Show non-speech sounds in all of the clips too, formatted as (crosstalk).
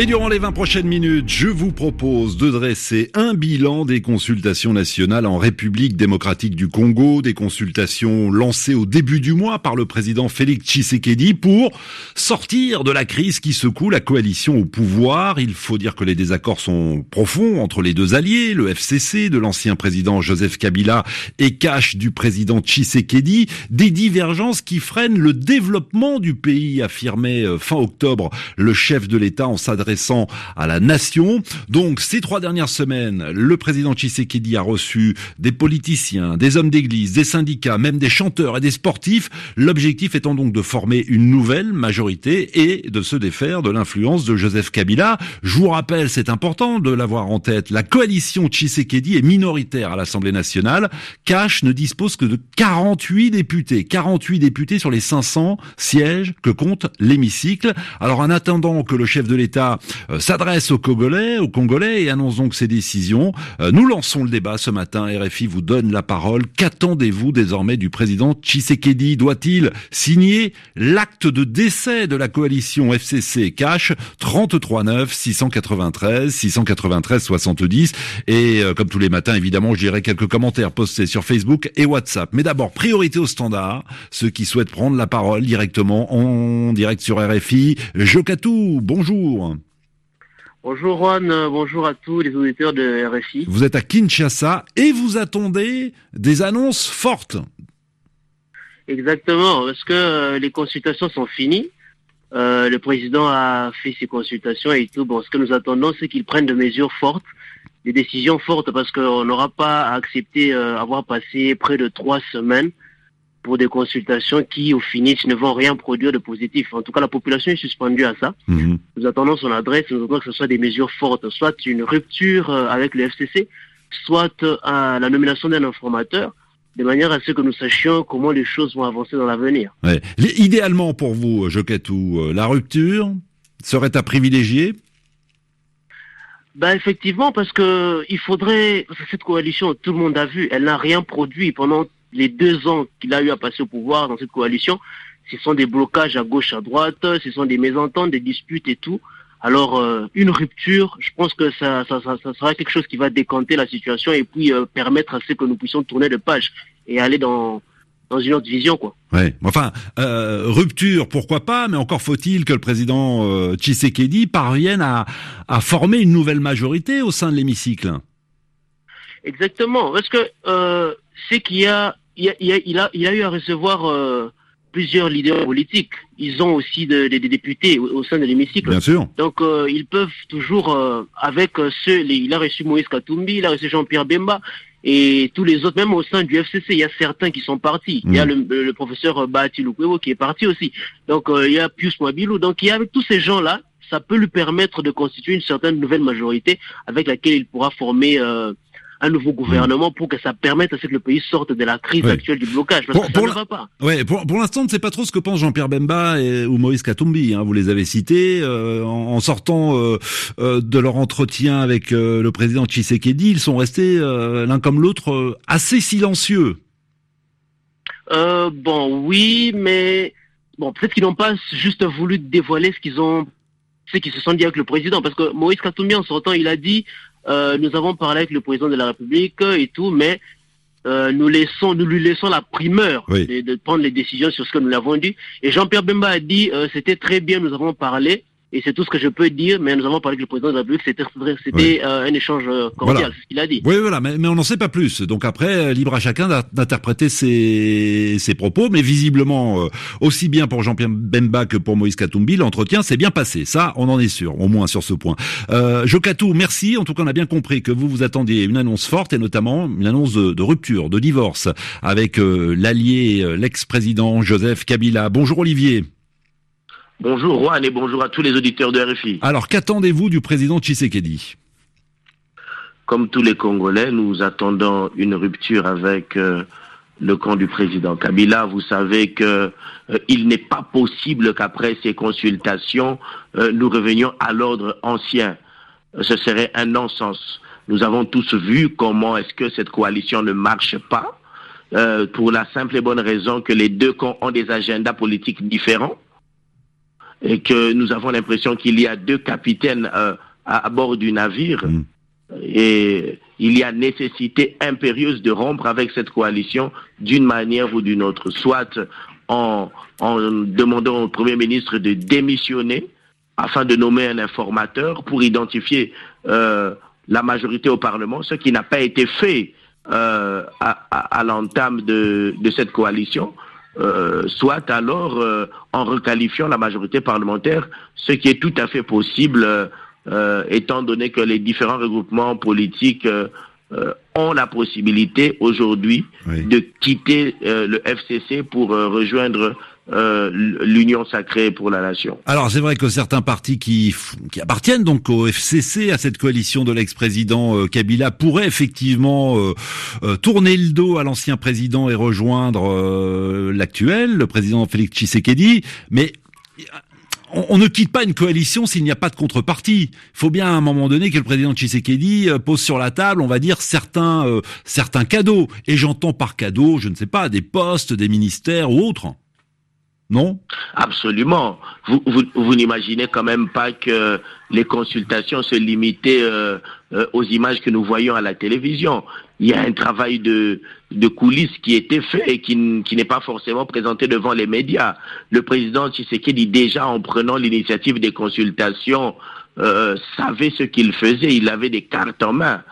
Et durant les 20 prochaines minutes, je vous propose de dresser un bilan des consultations nationales en République démocratique du Congo, des consultations lancées au début du mois par le président Félix Tshisekedi pour sortir de la crise qui secoue la coalition au pouvoir. Il faut dire que les désaccords sont profonds entre les deux alliés, le FCC de l'ancien président Joseph Kabila et Cash du président Tshisekedi, des divergences qui freinent le développement du pays, affirmait euh, fin octobre le chef de l'État en s'adressant s'adressant à la nation. Donc ces trois dernières semaines, le président Tshisekedi a reçu des politiciens, des hommes d'église, des syndicats, même des chanteurs et des sportifs. L'objectif étant donc de former une nouvelle majorité et de se défaire de l'influence de Joseph Kabila. Je vous rappelle, c'est important de l'avoir en tête, la coalition Tshisekedi est minoritaire à l'Assemblée nationale. Cash ne dispose que de 48 députés. 48 députés sur les 500 sièges que compte l'hémicycle. Alors en attendant que le chef de l'État euh, s'adresse aux Congolais, aux Congolais et annonce donc ses décisions. Euh, nous lançons le débat ce matin. RFI vous donne la parole. Qu'attendez-vous désormais du président Tshisekedi? Doit-il signer l'acte de décès de la coalition FCC Cash 33 9 693 693 70 et euh, comme tous les matins évidemment je dirai quelques commentaires postés sur Facebook et WhatsApp. Mais d'abord priorité au standard, ceux qui souhaitent prendre la parole directement en direct sur RFI. Jokatou, bonjour. Bonjour Juan, euh, bonjour à tous les auditeurs de RFI. Vous êtes à Kinshasa et vous attendez des annonces fortes. Exactement, parce que euh, les consultations sont finies. Euh, le président a fait ses consultations et tout. Bon, ce que nous attendons, c'est qu'il prenne de mesures fortes, des décisions fortes, parce qu'on n'aura pas à accepter avoir passé près de trois semaines pour des consultations qui, au finish, ne vont rien produire de positif. En tout cas, la population est suspendue à ça. Mhm. Nous attendons son adresse, nous attendons que ce soit des mesures fortes, soit une rupture euh, avec le FCC, soit euh, la nomination d'un informateur, de manière à ce que nous sachions comment les choses vont avancer dans l'avenir. Ouais. Idéalement pour vous, euh, la rupture serait à privilégier? Ben effectivement, parce que il faudrait, cette coalition, tout le monde a vu, elle n'a rien produit pendant les deux ans qu'il a eu à passer au pouvoir dans cette coalition, ce sont des blocages à gauche, à droite, ce sont des mésententes, des disputes et tout. Alors, euh, une rupture, je pense que ça, ça, ça, sera quelque chose qui va décanter la situation et puis euh, permettre à ce que nous puissions tourner de page et aller dans, dans une autre vision, quoi. Ouais. Enfin, euh, rupture, pourquoi pas, mais encore faut-il que le président euh, Tshisekedi parvienne à, à former une nouvelle majorité au sein de l'hémicycle. Exactement, parce que euh, c'est qu'il y a, il, a, il, a, il a eu à recevoir euh, plusieurs leaders politiques. Ils ont aussi des députés au, sein de l'hémicycle. Bien sûr. Donc euh, ils peuvent toujours, euh, avec ceux, il a reçu Moïse Katumbi, il a reçu Jean-Pierre Bemba et tous les autres, même au sein du FCC, il y a certains qui sont partis. Il y a mm. le, le professeur Bahati Lukwebo qui est parti aussi. Donc il y a Pius Mwabilou. Donc il y a avec tous ces gens-là, ça peut lui permettre de constituer une certaine nouvelle majorité avec laquelle il pourra former un nouveau gouvernement pour que ça permette à ce que le pays sorte de la crise actuelle du blocage. Parce que ça ne va pas. Ouais, pour, pour l'instant, on ne sait pas trop ce que pense Jean-Pierre Bemba et, ou Moïse Katumbi. Hein, vous les avez cités. Euh, en, sortant euh, euh, de leur entretien avec le président Tshisekedi, ils sont restés l'un comme l'autre assez silencieux. bon, oui, mais bon, peut-être qu'ils n'ont pas juste voulu dévoiler ce qu'ils ont ce qu'ils se sont dit avec le président. Parce que Moïse Katumbi, en sortant, il a dit nous avons parlé avec le président de la République et tout, mais euh, nous laissons, nous lui laissons la primeur de, prendre les décisions sur ce que nous l'avons dit. Et Jean-Pierre Bemba a dit, euh, c'était très bien, nous avons parlé, et c'est tout ce que je peux dire, mais nous avons parlé avec le président de la République, c'était c'était euh, un échange euh, cordial, c'est ce qu'il a dit. Oui, voilà, mais, mais on n'en sait pas plus. Donc après, euh, libre à chacun d'interpréter ses, ses propos, mais visiblement, aussi bien pour Jean-Pierre Bemba que pour Moïse Katumbi, l'entretien s'est bien passé. Ça, on en est sûr, au moins sur ce point. Euh, Jokatou, merci. En tout cas, on a bien compris que vous vous attendiez une annonce forte, et notamment une annonce de, de rupture, de divorce, avec l'allié, l'ex-président Joseph Kabila. Bonjour Olivier. Bonjour Juan et bonjour à tous les auditeurs de RFI. Alors qu'attendez-vous du président Tshisekedi? Comme tous les Congolais, nous attendons une rupture avec euh, le camp du président Kabila. Vous savez que euh, il n'est pas possible qu'après ces consultations, euh, nous revenions à l'ordre ancien. ce serait un non-sens. Nous avons tous vu comment est-ce que cette coalition ne marche pas, euh, pour la simple et bonne raison que les deux camps ont des agendas politiques différents et que nous avons l'impression qu'il y a deux capitaines euh, à, bord du navire. Mm. Et il y a nécessité impérieuse de rompre avec cette coalition d'une manière ou d'une autre, soit en, en demandant au Premier ministre de démissionner afin de nommer un informateur pour identifier euh, la majorité au Parlement, ce qui n'a pas été fait euh, à, à, l'entame de, de, cette coalition, euh, soit alors euh, en requalifiant la majorité parlementaire, ce qui est tout à fait possible, euh, étant donné que les différents regroupements politiques ont la possibilité aujourd'hui de quitter le FCC pour rejoindre euh, l'union sacrée pour la nation. Alors c'est vrai que certains partis qui, qui appartiennent donc au FCC, à cette coalition de l'ex-président euh, Kabila, pourraient effectivement euh, tourner le dos à l'ancien président et rejoindre l'actuel, le président Félix Tshisekedi, mais on, ne quitte pas une coalition s'il n'y a pas de contrepartie. Il faut bien à un moment donné que le président Tshisekedi pose sur la table, on va dire certains certains cadeaux. Et j'entends par cadeaux, je ne sais pas, des postes, des ministères ou autres non Absolument. Vous, vous, n'imaginez quand même pas que les consultations se limitaient euh, euh, aux images que nous voyons à la télévision. Il y a un travail de, de coulisses qui était fait et qui, qui n'est pas forcément présenté devant les médias. Le président Tshisekedi, déjà en prenant l'initiative des consultations, euh, savait ce qu'il faisait. Il avait des cartes en main.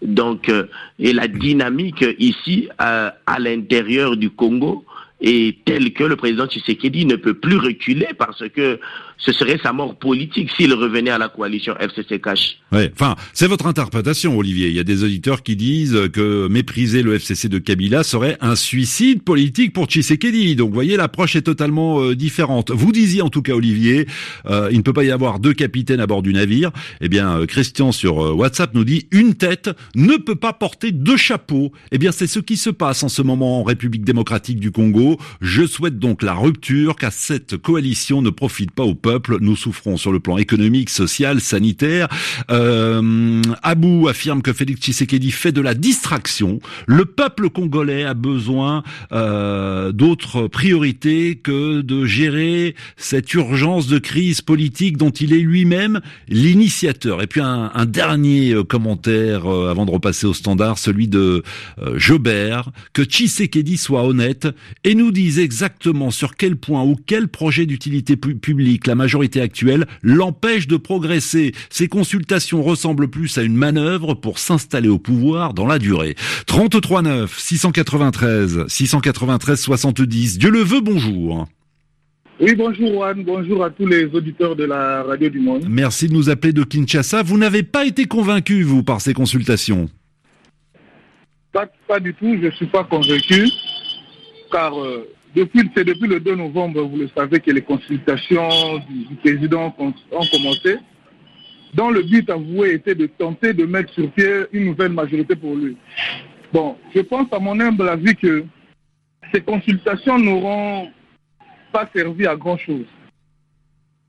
Donc, et la dynamique ici, à l'intérieur du Congo, et tel que le président Tshisekedi ne peut plus reculer parce que ce serait sa mort politique s'il revenait à la coalition FCC Cash. Enfin, c'est votre interprétation, Olivier. Il y a des auditeurs qui disent que mépriser le FCC de Kabila serait un suicide politique pour Tshisekedi. Donc, vous voyez, l'approche est totalement euh, différente. Vous disiez en tout cas, Olivier, euh, il ne peut pas y avoir deux capitaines à bord du navire. Eh bien, euh, Christian sur WhatsApp nous dit une tête ne peut pas porter deux chapeaux. Eh bien, c'est ce qui se passe en ce moment en République démocratique du Congo. Je souhaite donc la rupture, car cette coalition ne profite pas au Nous souffrons sur le plan économique, social, sanitaire. Euh, Abou affirme que Félix Tshisekedi fait de la distraction. Le peuple congolais a besoin euh, d'autres priorités que de gérer cette urgence de crise politique dont il est lui-même l'initiateur. Et puis un, un dernier euh, commentaire euh, avant de repasser au standard, celui de Jobert, que Tshisekedi soit honnête et nous dise exactement sur quel point ou quel projet d'utilité publique la majorité actuelle l'empêche de progresser. Ces consultations ressemblent plus à une manœuvre pour s'installer au pouvoir dans la durée. 33 9 693 693 70. Dieu le veut, bonjour. Oui, bonjour Juan, bonjour à tous les auditeurs de la radio du monde. Merci de nous appeler de Kinshasa. Vous n'avez pas été convaincu, vous, par ces consultations? Pas, pas, du tout, je ne suis pas convaincu, car euh, depuis, c'est depuis le 2 novembre, vous le savez, que les consultations du, président ont, commencé, dont le but avoué était de tenter de mettre sur pied une nouvelle majorité pour lui. Bon, je pense à mon humble avis que ces consultations n'auront pas servi à grand-chose.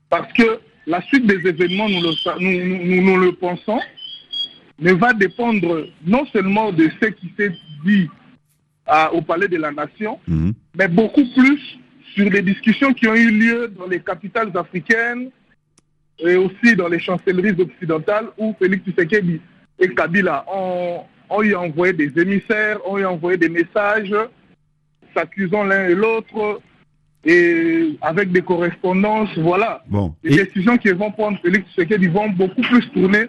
Parce que la suite des événements, nous le, nous, nous le pensons, ne va dépendre non seulement de ce qui s'est dit au Palais de la Nation, mhm. mais beaucoup plus sur les discussions qui ont eu lieu dans les capitales africaines et aussi dans les chancelleries occidentales où Félix Tshisekedi et Kabila ont, ont eu envoyé des émissaires, ont eu envoyé des messages s'accusant l'un et l'autre et avec des correspondances, voilà. Bon. Les décisions qui vont prendre Félix Tshisekedi vont beaucoup plus tourner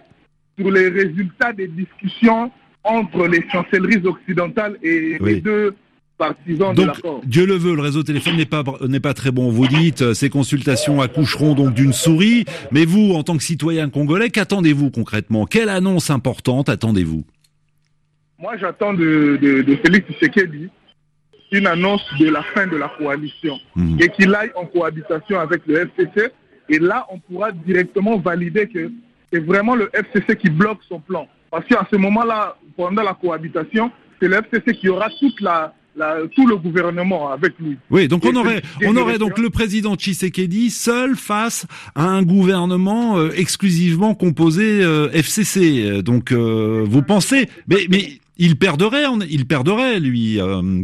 sur les résultats des discussions entre les chancelleries occidentales et les deux partisans de l'accord. Dieu le veut, le réseau téléphone n'est pas n'est pas très bon. Vous dites euh, ces consultations accoucheront donc d'une souris, mais vous, en tant que citoyen congolais, qu'attendez-vous concrètement? Quelle annonce importante attendez-vous? Moi, j'attends de, de, de Félix Tshisekedi une annonce de la fin de la coalition mhm. et qu'il aille en cohabitation avec le FCC. Et là, on pourra directement valider que c'est vraiment le FCC qui bloque son plan. Parce qu'à ce moment-là, pendant la cohabitation, c'est le FCC qui aura toute la, tout le gouvernement avec lui. Oui, donc on aurait, on aurait donc le président Tshisekedi seul face à un gouvernement euh, exclusivement composé euh, FCC. Donc vous pensez, mais, mais il perdrait, il perdrait lui.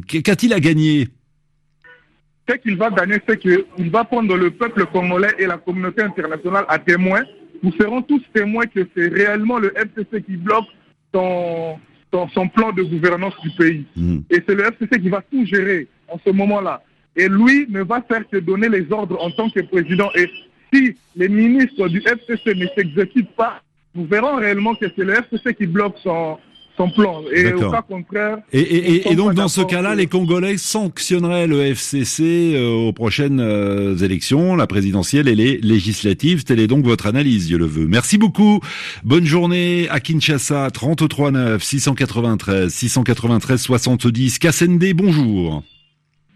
Qu'a-t-il à gagner? Ce qu'il va gagner, c'est qu'il va prendre le peuple congolais et la communauté internationale à témoin. Nous serons tous témoins que c'est réellement le FCC qui bloque son son, plan de gouvernance du pays. Hmm. Et c'est le FCC qui va tout gérer en ce moment-là. Et lui ne va faire que donner les ordres en tant que président. Et si les ministres du FCC ne s'exécutent pas, nous verrons réellement que c'est le FCC qui bloque son, son plan. Et au cas contraire. Et, donc dans ce cas-là, les Congolais sanctionneraient le FCC euh, aux prochaines euh, élections, la présidentielle et les législatives. Telle est donc votre analyse, je le veux. Merci beaucoup. Bonne journée à Kinshasa, 33 9 693 693 70. Kassende, bonjour.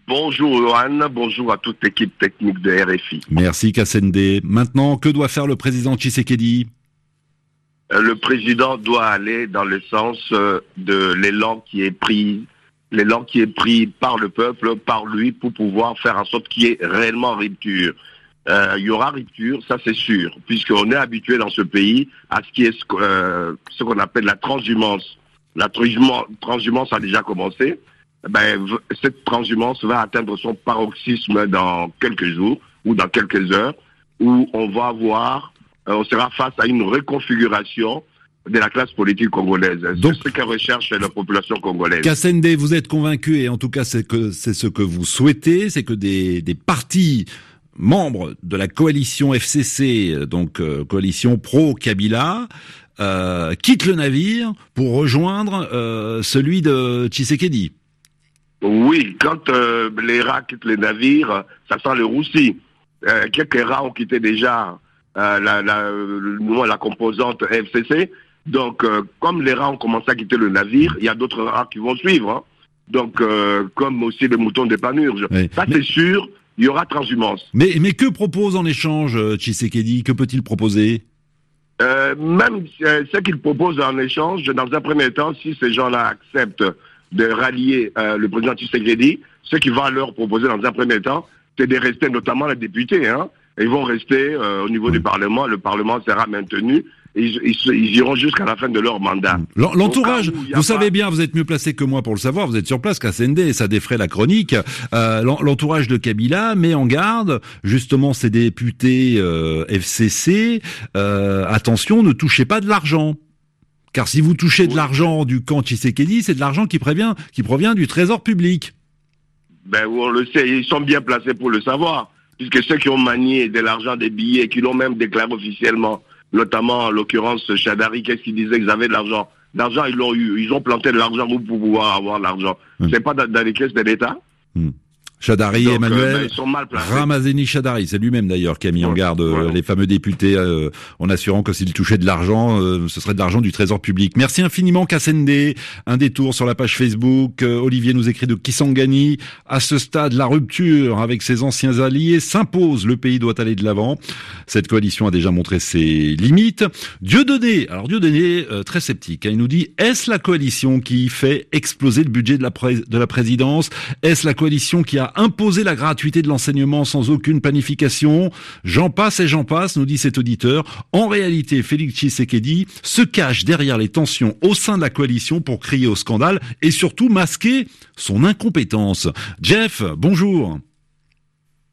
Bonjour Johan, bonjour à toute l'équipe technique de RFI. Merci Kassende. Maintenant, que doit faire le président Tshisekedi? Le président doit aller dans le sens euh, de l'élan qui est pris, l'élan qui est pris par le peuple, par lui, pour pouvoir faire en sorte qu'il y ait réellement rupture. Euh, il y aura rupture, ça c'est sûr, puisqu'on est habitué dans ce pays à ce qui est ce qu'on appelle la transhumance. La transhumance a déjà commencé. Ben, cette transhumance va atteindre son paroxysme dans quelques jours ou dans quelques heures, où on va avoir euh, on sera face à une reconfiguration de la classe politique congolaise. C'est ce que recherche la population congolaise. Kassende, vous êtes convaincu, et en tout cas c'est que c'est ce que vous souhaitez, c'est que des, des partis membres de la coalition FCC, donc euh, coalition pro-Kabila, euh, quittent le navire pour rejoindre euh, celui de Tshisekedi. Oui, quand les rats quittent le navire, ça sent le roussi. quelques rats ont quitté déjà euh, la, la, la composante FCC. Donc, euh, comme les rats ont commencé à quitter le navire, il y a d'autres rats qui vont suivre. Hein. Donc, euh, comme aussi les moutons des panurges. Ça, c'est sûr, il y aura transhumance. Mais, mais que propose en échange Tshisekedi? Que peut-il proposer? Même ce qu'il propose en échange, dans un premier temps, si ces gens-là acceptent de rallier le président Tshisekedi, ce qu'il va leur proposer dans un premier temps, c'est de rester notamment les députés. Hein, ils vont rester euh, au niveau du Parlement. Le Parlement sera maintenu. Ils, ils, iront jusqu'à la fin de leur mandat. L'entourage, vous savez bien, vous êtes mieux placé que moi pour le savoir, vous êtes sur place, Kassende, et ça défraie la chronique. Euh, L'entourage de Kabila met en garde justement ces députés euh, FCC, euh, attention, ne touchez pas de l'argent. Car si vous touchez de l'argent du camp Tshisekedi, c'est de l'argent qui, prévient, qui provient du trésor public. Ben, on le sait, ils sont bien placés pour le savoir puisque ceux qui ont manié de l'argent des billets, qui l'ont même déclaré officiellement, notamment en l'occurrence Chadari, qu'est-ce qu'ils disaient? Qu'ils avaient de l'argent L'argent, ils l'ont eu. Ils ont planté de l'argent pour pouvoir avoir l'argent. Ce hmm. C'est pas dans, les caisses de l'État? Hmm. Chadari, Emmanuel, euh, Ramazeni Chadari, c'est lui-même d'ailleurs qui a mis en garde euh, les fameux députés euh, en assurant que s'il touchait de l'argent, ce serait de l'argent du trésor public. Merci infiniment Kassende. Un détour sur la page Facebook. Olivier nous écrit de Kisangani. À ce stade, la rupture avec ses anciens alliés s'impose. Le pays doit aller de l'avant. Cette coalition a déjà montré ses limites. Dieudonné, alors Dieudonné, très sceptique, hein, il nous dit, est-ce la coalition qui fait exploser le budget de la, de la présidence? Est-ce la coalition qui a imposer la gratuité de l'enseignement sans aucune planification. J'en passe et j'en passe, nous dit cet auditeur. En réalité, Félix Tshisekedi se cache derrière les tensions au sein de la coalition pour crier au scandale et surtout masquer son incompétence. Jeff, bonjour.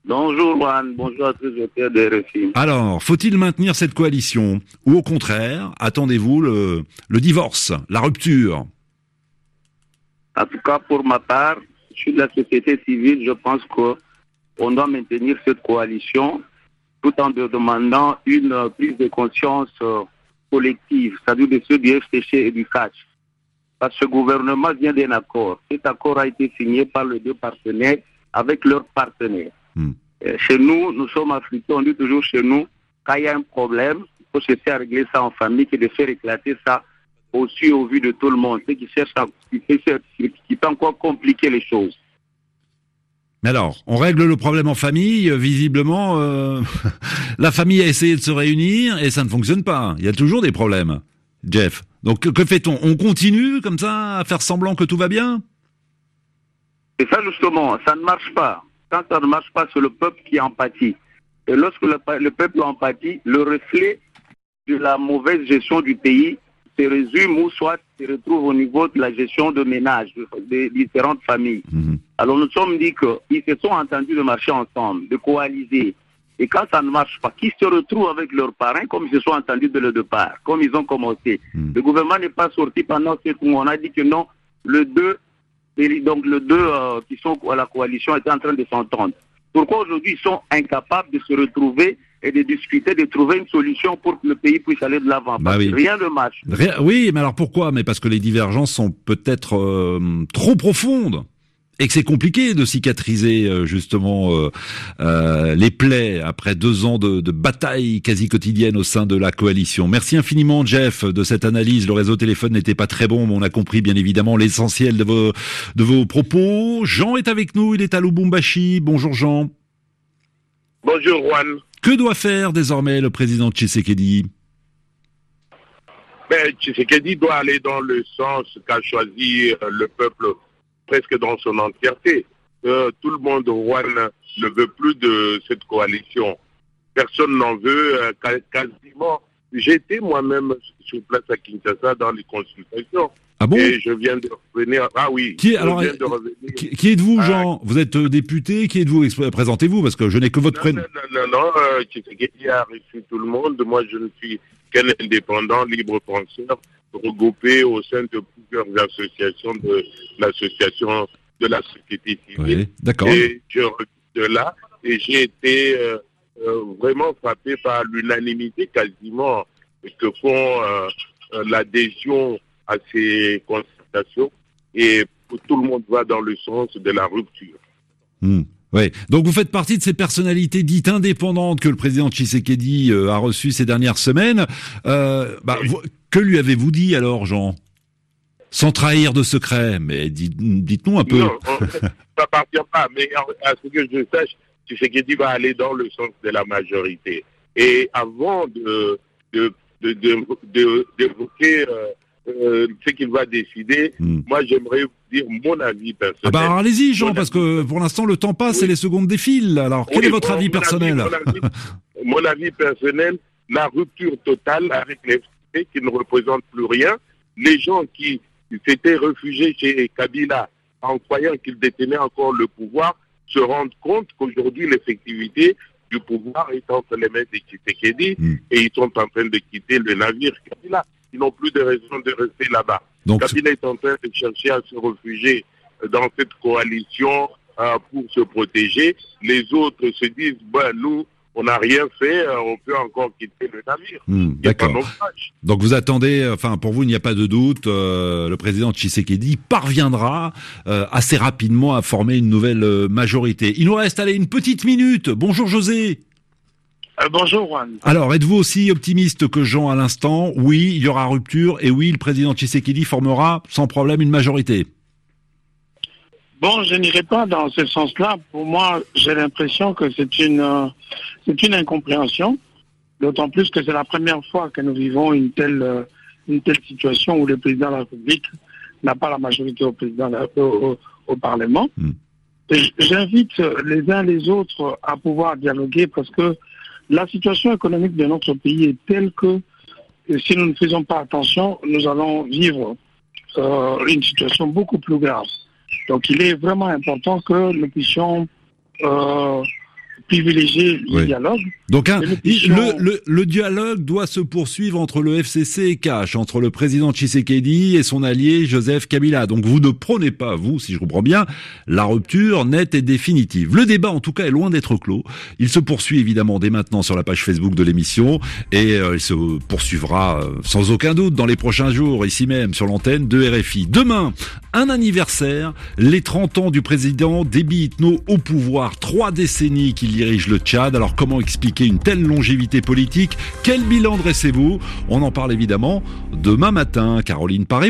Bonjour Juan, bonjour à tous les auteurs de RFI. Alors, faut-il maintenir cette coalition ou au contraire, attendez-vous le, le divorce, la rupture? En tout cas, pour ma part, suis de la société civile, je pense qu'on doit maintenir cette coalition tout en demandant une prise de conscience euh, collective, c'est-à-dire de ceux du FCC et du CAC. Parce que ce gouvernement vient d'un accord. Cet accord a été signé par les deux partenaires avec leurs partenaires. Hmm. Euh, chez nous, nous sommes africains, on dit toujours chez nous, quand il y a un problème, il faut chercher à régler ça en famille et de faire éclater ça aussi au vu de tout le monde, ce qui cherche à, (laughs) qui, peut encore compliquer les choses. Mais alors, on règle le problème en famille. Visiblement, euh, (laughs) la famille a essayé de se réunir et ça ne fonctionne pas. Il y a toujours des problèmes, Jeff. Donc que fait-on? On continue comme ça à faire semblant que tout va bien? C'est ça justement, ça ne marche pas. Quand ça ne marche pas, c'est le peuple qui empathie. Et lorsque le, le peuple empathie, le reflet de la mauvaise gestion du pays se résume ou soit se retrouve au niveau de la gestion de ménage des différentes familles. Mhm. Alors nous sommes dit qu'ils se sont entendus de marcher ensemble, de coaliser. Et quand ça ne marche pas, qu'ils se retrouvent avec leurs parrains comme ils se sont entendus de le départ, comme ils ont commencé. Mhm. Le gouvernement n'est pas sorti pendant ce temps. On a dit que non, le 2, et donc le deux euh, qui sont à la coalition étaient en train de s'entendre. Pourquoi aujourd'hui ils sont incapables de se retrouver et de discuter, de trouver une solution pour que le pays puisse aller de l'avant Bah oui. Rien ne marche. Rien- oui, mais alors pourquoi? Mais parce que les divergences sont peut-être euh, trop profondes et que c'est compliqué de cicatriser euh, justement euh, euh, les plaies après deux ans de, de bataille quasi quotidienne au sein de la coalition. Merci infiniment Jeff de cette analyse. Le réseau téléphone n'était pas très bon, mais on a compris bien évidemment l'essentiel de vos de vos propos. Jean est avec nous, il est à Lubumbashi. Bonjour Jean. Bonjour Juan. Que doit faire désormais le président Tshisekedi? Ben, Tshisekedi doit aller dans le sens qu'a choisi euh, le peuple presque dans son entièreté. Euh, tout le monde, Juan, ne veut plus de cette coalition. Personne n'en veut euh, quasiment. J'étais moi-même sur place à Kinshasa dans les consultations. Ah bon et je viens de revenir. Ah oui. Qui est- je alors, viens de euh, revenir. Qui, qui êtes-vous, Ah. Jean Vous êtes euh, député Qui êtes-vous Présentez-vous, parce que je n'ai que votre prénom. non, non, non, non, euh, Tshisekedi a reçu tout le monde. Moi, je ne suis qu'un indépendant, libre penseur, regroupé au sein de plusieurs associations de l'association de la société civile. Oui, d'accord. Et je reviens de là et j'ai été euh, euh, vraiment frappé par l'unanimité quasiment que font l'adhésion à ces consultations et tout le monde va dans le sens de la rupture. Hmm. Ouais. Donc vous faites partie de ces personnalités dites indépendantes que le président Tshisekedi euh, a reçues ces dernières semaines. Euh, bah, vous- que lui avez-vous dit alors, Jean? Sans trahir de secret, mais dites- dites-nous un peu. Non, on- ça appartient pas. Mais à ce que je sache, Tshisekedi va aller dans le sens de la majorité. Et avant de de de- de- de- d'évoquer euh, ce qu'il va décider, Hmm. moi j'aimerais vous dire mon avis personnel. Ah bah allez-y, Jean, Mon parce que pour l'instant le temps passe Oui. et les secondes défilent. Alors quel Oui, est votre avis mon personnel mon avis, mon avis personnel, la rupture totale avec les FCC qui ne représentent plus rien. Les gens qui s'étaient réfugiés chez Kabila en croyant qu'il détenait encore le pouvoir se rendent compte qu'aujourd'hui l'effectivité du pouvoir est entre les mains de Tshisekedi Mm. et ils sont en train de quitter le navire Kabila. Ils n'ont plus de raison de rester là-bas. Donc Kabila est en train de chercher à se réfugier dans cette coalition euh, pour se protéger. Les autres se disent, ben, nous, on n'a rien fait, euh, on peut encore quitter le navire. hmm, d'accord. Donc vous attendez, enfin pour vous il n'y a pas de doute, euh, le président Tshisekedi parviendra euh, assez rapidement à former une nouvelle euh, majorité. Il nous reste allez une petite minute. Bonjour José. Euh, bonjour Juan. Alors êtes-vous aussi optimiste que Jean à l'instant? Oui, il y aura rupture et oui, le président Tshisekedi formera sans problème une majorité. Bon, je n'irai pas dans ce sens-là. Pour moi, j'ai l'impression que c'est une, euh, c'est une incompréhension. D'autant plus que c'est la première fois que nous vivons une telle, euh, une telle situation où le président de la République n'a pas la majorité au président de la- au, au- au Parlement. Hmm. J'invite les uns les autres à pouvoir dialoguer parce que la situation économique de notre pays est telle que euh, si nous ne faisons pas attention, nous allons vivre euh, une situation beaucoup plus grave. Donc il est vraiment important que nous puissions euh, privilégier le Oui. dialogue. Donc hein, le, le, le dialogue doit se poursuivre entre le FCC et Cash, entre le président Tshisekedi et son allié Joseph Kabila. Donc vous ne prenez pas, vous, si je comprends bien, la rupture nette et définitive. Le débat, en tout cas, est loin d'être clos. Il se poursuit évidemment dès maintenant sur la page Facebook de l'émission et euh, il se poursuivra euh, sans aucun doute dans les prochains jours, ici même, sur l'antenne de RFI. Demain, un anniversaire, les 30 ans du président Déby Itno au pouvoir, trois décennies qu'il dirige le Tchad. Alors comment expliquer une telle longévité politique? Quel bilan dressez-vous? On en parle évidemment demain matin. Caroline Paré.